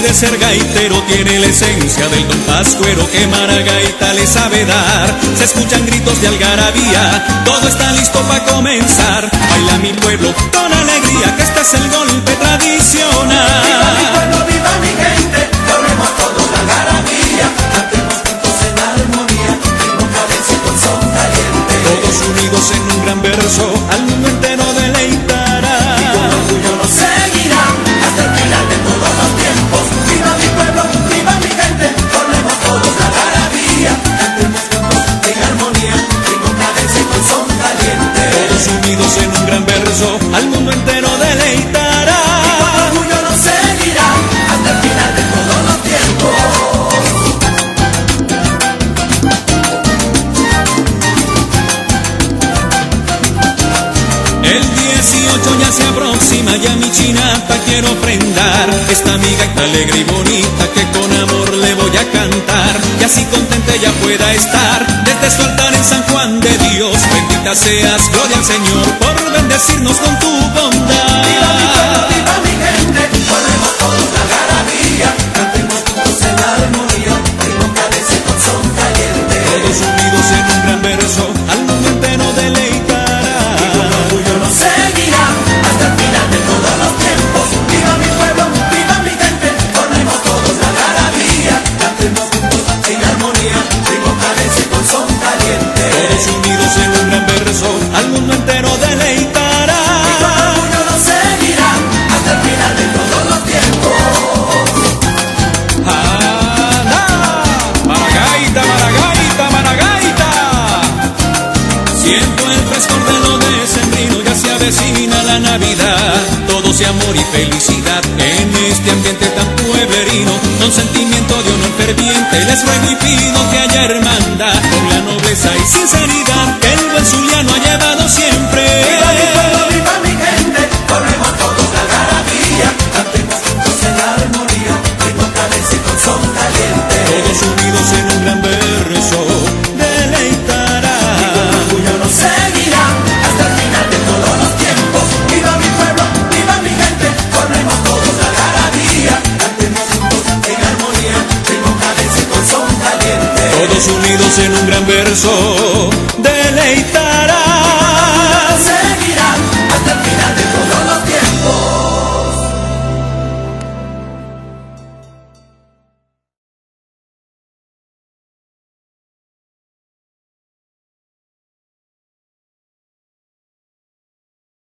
quiere ser gaitero tiene la esencia del don Pascuero que Maragaita le sabe dar. Se escuchan gritos de algarabía, todo está listo para comenzar. Baila mi pueblo con alegría, que este es el golpe tradicional. Viva mi pueblo, viva mi gente, doblemos todos la algarabía, cantemos juntos en armonía, ritmo, cadencia con son caliente. Todos unidos en un gran verso, al mundo gran verso, al mundo entero deleitará. Y con orgullo nos seguirán hasta el final de todos los tiempos. El 18 ya se aproxima, ya mi chinata quiero ofrendar Esta amiga alegre y bonita que con amor le voy a cantar Y así contenta ella pueda estar desde su altar en San Juan de Dios Bendita seas, gloria al Señor, bendecirnos con tu Siento el frescor de lo decembrino, ya se avecina la Navidad. Todo sea amor y felicidad en este ambiente tan pueblerino. Con sentimiento de honor ferviente, les ruego y pido que haya hermandad. Con la nobleza y sinceridad que el buen Zuliano ha llevado siempre. Unidos en un gran verso, deleitará.